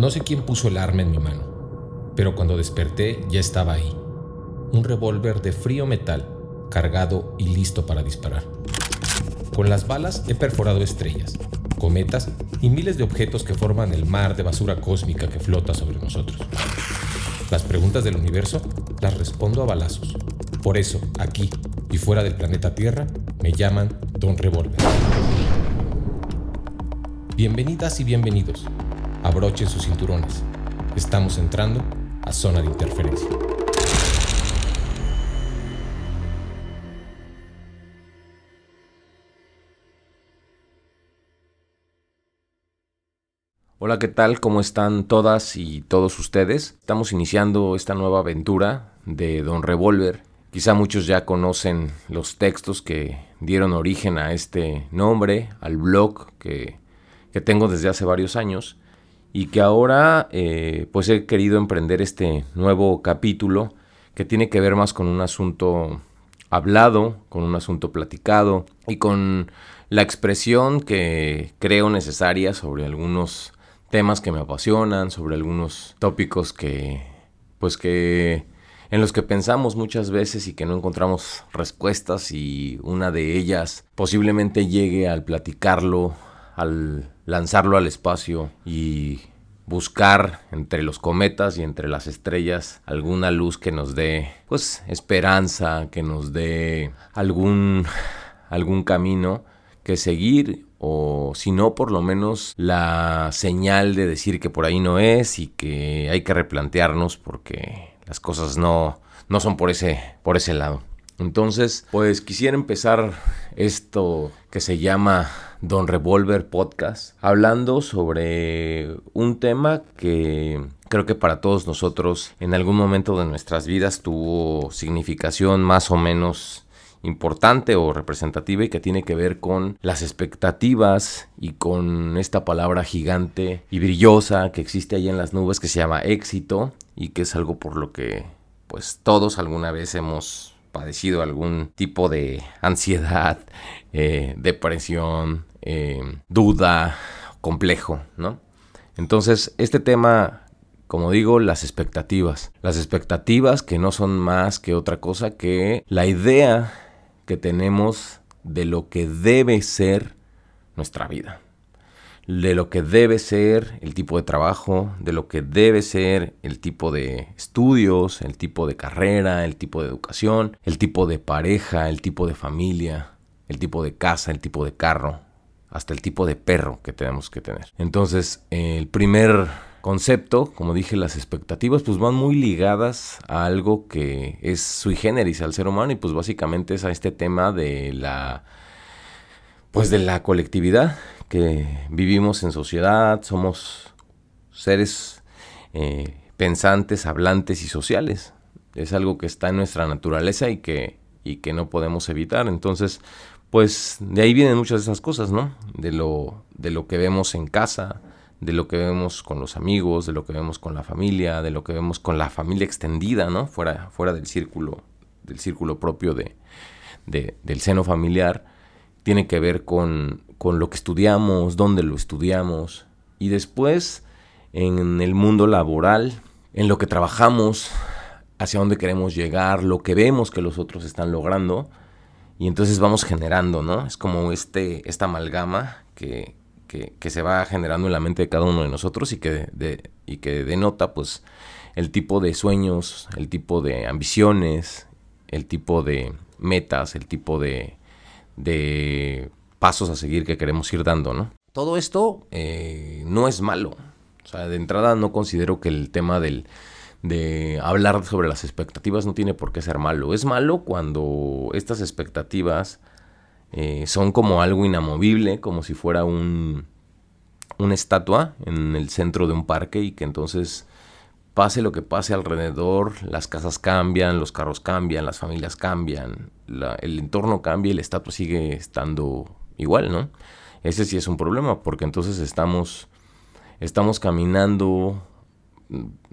No sé quién puso el arma en mi mano, pero cuando desperté ya estaba ahí. Un revólver de frío metal, cargado y listo para disparar. Con las balas he perforado estrellas, cometas y miles de objetos que forman el mar de basura cósmica que flota sobre nosotros. Las preguntas del universo las respondo a balazos. Por eso, aquí y fuera del planeta Tierra, me llaman Don Revolver. Bienvenidas y bienvenidos. Abrochen sus cinturones. Estamos entrando a zona de interferencia. Hola, ¿qué tal? ¿Cómo están todas y todos ustedes? Estamos iniciando esta nueva aventura de Don Revolver. Quizá muchos ya conocen los textos que dieron origen a este nombre, al blog que, tengo desde hace varios años y que ahora eh, pues he querido emprender este nuevo capítulo que tiene que ver más con un asunto hablado, con un asunto platicado y con la expresión que creo necesaria sobre algunos temas que me apasionan, sobre algunos tópicos que, pues que, en los que pensamos muchas veces y que no encontramos respuestas y una de ellas posiblemente llegue al platicarlo, al lanzarlo al espacio y buscar entre los cometas y entre las estrellas alguna luz que nos dé pues esperanza, que nos dé algún algún camino que seguir o si no, por lo menos la señal de decir que por ahí no es y que hay que replantearnos porque las cosas no, no son por ese, por ese lado. Entonces, pues quisiera empezar esto que se llama Don Revolver Podcast, hablando sobre un tema que creo que para todos nosotros en algún momento de nuestras vidas tuvo significación más o menos importante o representativa y que tiene que ver con las expectativas y con esta palabra gigante y brillosa que existe ahí en las nubes que se llama éxito y que es algo por lo que pues todos alguna vez hemos padecido algún tipo de ansiedad, eh, depresión, eh, duda, complejo, ¿no? Entonces, este tema como digo, las expectativas. Las expectativas que no son más que otra cosa que la idea que tenemos de lo que debe ser nuestra vida, de lo que debe ser el tipo de trabajo, de lo que debe ser el tipo de estudios, el tipo de carrera, el tipo de educación, el tipo de pareja, el tipo de familia, el tipo de casa, el tipo de carro, hasta el tipo de perro que tenemos que tener. Entonces, el primer concepto, como dije, las expectativas pues van muy ligadas a algo que es sui generis al ser humano y pues básicamente es a este tema de la pues de la colectividad que vivimos en sociedad, somos seres eh, pensantes, hablantes y sociales. Es algo que está en nuestra naturaleza y que, y que no podemos evitar. Entonces, pues de ahí vienen muchas de esas cosas, ¿no? De lo, de lo que vemos en casa, de lo que vemos con los amigos, de lo que vemos con la familia, de lo que vemos con la familia extendida, ¿no? Fuera, fuera del círculo, del círculo propio de, del seno familiar, tiene que ver con, con lo que estudiamos, dónde lo estudiamos, y después en el mundo laboral, en lo que trabajamos, hacia dónde queremos llegar, lo que vemos que los otros están logrando, y entonces vamos generando, ¿no? Es como este, esta amalgama que, que, se va generando en la mente de cada uno de nosotros y que, y que denota pues el tipo de sueños, el tipo de ambiciones, el tipo de metas, el tipo de, de pasos a seguir que queremos ir dando, ¿no? Todo esto eh, no es malo. O sea, de entrada no considero que el tema del, de hablar sobre las expectativas no tiene por qué ser malo. Es malo cuando estas expectativas eh, son como algo inamovible, como si fuera un, una estatua en el centro de un parque y que entonces pase lo que pase alrededor, las casas cambian, los carros cambian, las familias cambian, el entorno cambia y la estatua sigue estando igual, ¿no? Ese sí es un problema porque entonces estamos, estamos caminando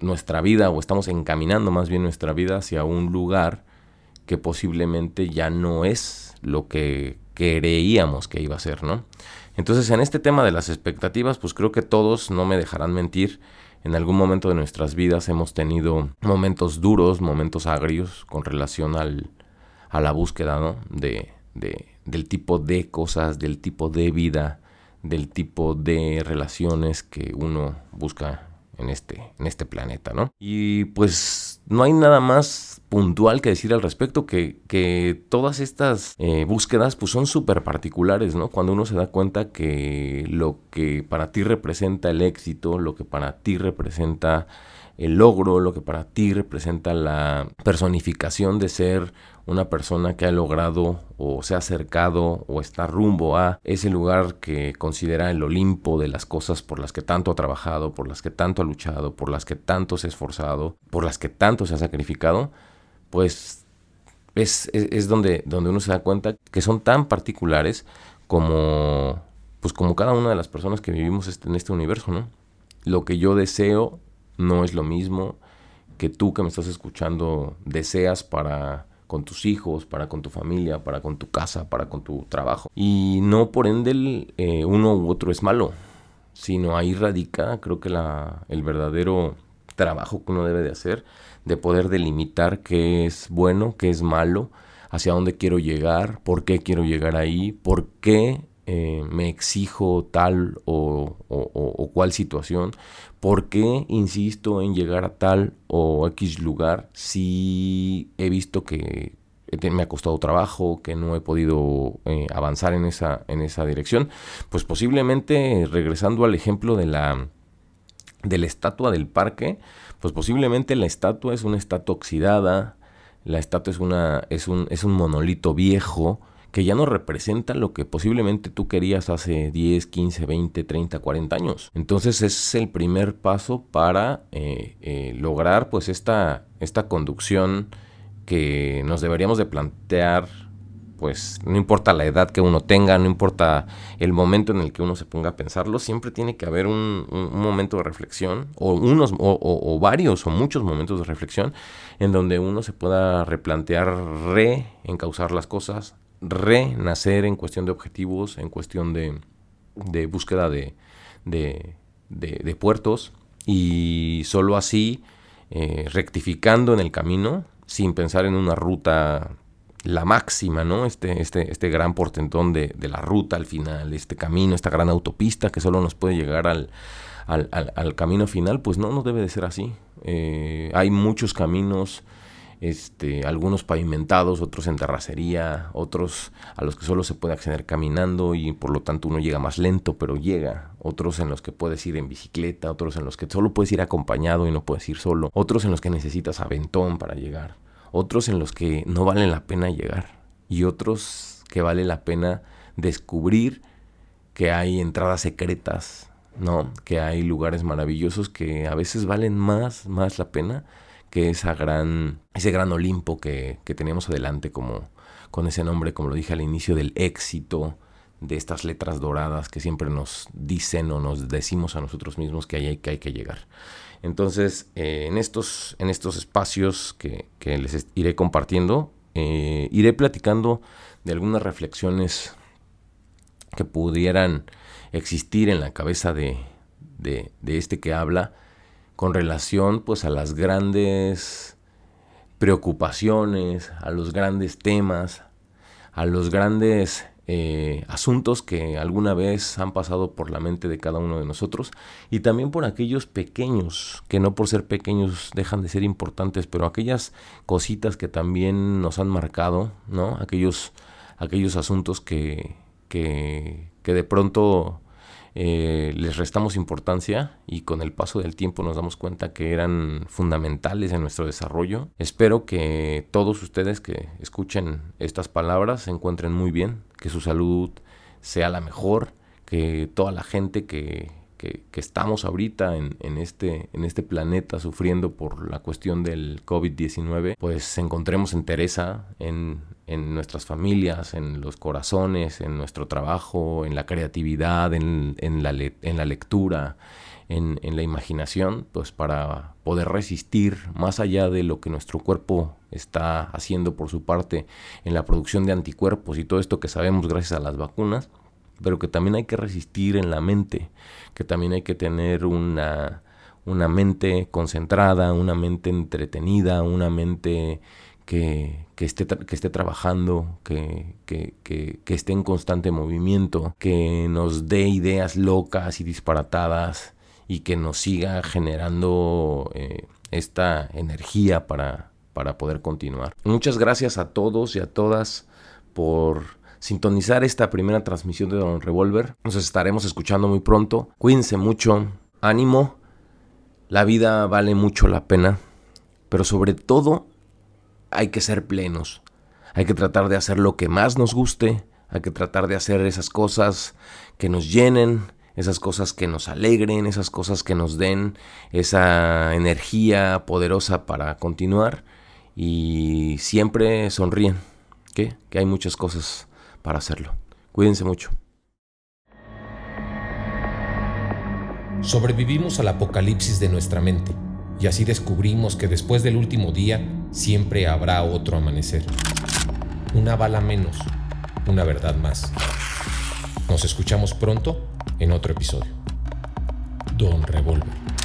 nuestra vida o estamos encaminando más bien nuestra vida hacia un lugar que posiblemente ya no es lo que creíamos que iba a ser, ¿no? Entonces, en este tema de las expectativas, pues creo que todos no me dejarán mentir, en algún momento de nuestras vidas hemos tenido momentos duros, momentos agrios con relación al, a la búsqueda ¿no? de, de, del tipo de cosas, del tipo de vida, del tipo de relaciones que uno busca en este, en este planeta, ¿no? Y pues no hay nada más puntual que decir al respecto que, que todas estas eh, búsquedas pues son súper particulares, ¿no? Cuando uno se da cuenta que lo que para ti representa el éxito, lo que para ti representa el logro, lo que para ti representa la personificación de ser una persona que ha logrado o se ha acercado o está rumbo a ese lugar que considera el Olimpo de las cosas por las que tanto ha trabajado, por las que tanto ha luchado, por las que tanto se ha esforzado, por las que tanto se ha sacrificado, pues es, es, donde, donde uno se da cuenta que son tan particulares como, pues como cada una de las personas que vivimos este, en este universo, ¿no? Lo que yo deseo no es lo mismo que tú que me estás escuchando deseas para con tus hijos, para con tu familia, para con tu casa, para con tu trabajo. Y no por ende eh, uno u otro es malo, sino ahí radica creo que la, el verdadero trabajo que uno debe de hacer, de poder delimitar qué es bueno, qué es malo, hacia dónde quiero llegar, por qué quiero llegar ahí, por qué eh, me exijo tal o, o, cual situación, por qué insisto en llegar a tal o X lugar si he visto que me ha costado trabajo, que no he podido eh, avanzar en esa, en esa dirección, pues posiblemente regresando al ejemplo de la, de la estatua del parque, pues posiblemente la estatua es una estatua oxidada, la estatua es, una, es, un, es un monolito viejo, que ya no representa lo que posiblemente tú querías hace 10, 15, 20, 30, 40 años. Entonces es el primer paso para eh, eh, lograr pues esta, esta conducción que nos deberíamos de plantear pues no importa la edad que uno tenga, no importa el momento en el que uno se ponga a pensarlo, siempre tiene que haber un, momento de reflexión, o unos, o, varios, o muchos momentos de reflexión, en donde uno se pueda replantear, reencauzar las cosas, renacer en cuestión de objetivos, en cuestión de, de búsqueda de, de, puertos y solo así eh, rectificando en el camino sin pensar en una ruta la máxima, ¿no? Este, este, este gran portentón de, de, la ruta al final, este camino, esta gran autopista que solo nos puede llegar al, camino final, pues no, no debe de ser así. Eh, hay muchos caminos este, algunos pavimentados, otros en terracería, otros a los que solo se puede acceder caminando y por lo tanto uno llega más lento, pero llega, otros en los que puedes ir en bicicleta, otros en los que solo puedes ir acompañado y no puedes ir solo, otros en los que necesitas aventón para llegar, otros en los que no vale la pena llegar. Y otros que vale la pena descubrir que hay entradas secretas, ¿no? Que hay lugares maravillosos que a veces valen más, más la pena que esa gran, ese gran Olimpo que, que teníamos adelante como, con ese nombre, como lo dije al inicio, del éxito, de estas letras doradas que siempre nos dicen o nos decimos a nosotros mismos que hay que, hay que llegar. Entonces, eh, en, estos, en estos espacios que, que les iré compartiendo, eh, iré platicando de algunas reflexiones que pudieran existir en la cabeza de, de este que habla con relación pues a las grandes preocupaciones, a los grandes temas, a los grandes eh, asuntos que alguna vez han pasado por la mente de cada uno de nosotros y también por aquellos pequeños que no por ser pequeños dejan de ser importantes, pero aquellas cositas que también nos han marcado, ¿no? Aquellos, aquellos asuntos que, que, que de pronto eh, les restamos importancia y con el paso del tiempo nos damos cuenta que eran fundamentales en nuestro desarrollo. Espero que todos ustedes que escuchen estas palabras se encuentren muy bien, que su salud sea la mejor, que toda la gente que que, estamos ahorita en, en, este, en este planeta sufriendo por la cuestión del COVID-19, pues encontremos entereza en, en nuestras familias, en los corazones, en nuestro trabajo, en la creatividad, en, la lectura, en, en, la imaginación, pues para poder resistir más allá de lo que nuestro cuerpo está haciendo por su parte en la producción de anticuerpos y todo esto que sabemos gracias a las vacunas, pero que también hay que resistir en la mente, que también hay que tener una, una mente concentrada, una mente entretenida, una mente que, esté, que esté, trabajando, que, que, esté en constante movimiento, que nos dé ideas locas y disparatadas y que nos siga generando eh, esta energía para, para poder continuar. Muchas gracias a todos y a todas por sintonizar esta primera transmisión de Don Revolver. Nos estaremos escuchando muy pronto. Cuídense mucho, ánimo. La vida vale mucho la pena, pero sobre todo hay que ser plenos. Hay que tratar de hacer lo que más nos guste, hay que tratar de hacer esas cosas que nos llenen, esas cosas que nos alegren, esas cosas que nos den esa energía poderosa para continuar y siempre sonríen, que hay muchas cosas para hacerlo. Cuídense mucho. Sobrevivimos al apocalipsis de nuestra mente y así descubrimos que después del último día siempre habrá otro amanecer. Una bala menos, una verdad más. Nos escuchamos pronto en otro episodio. Don Revolver.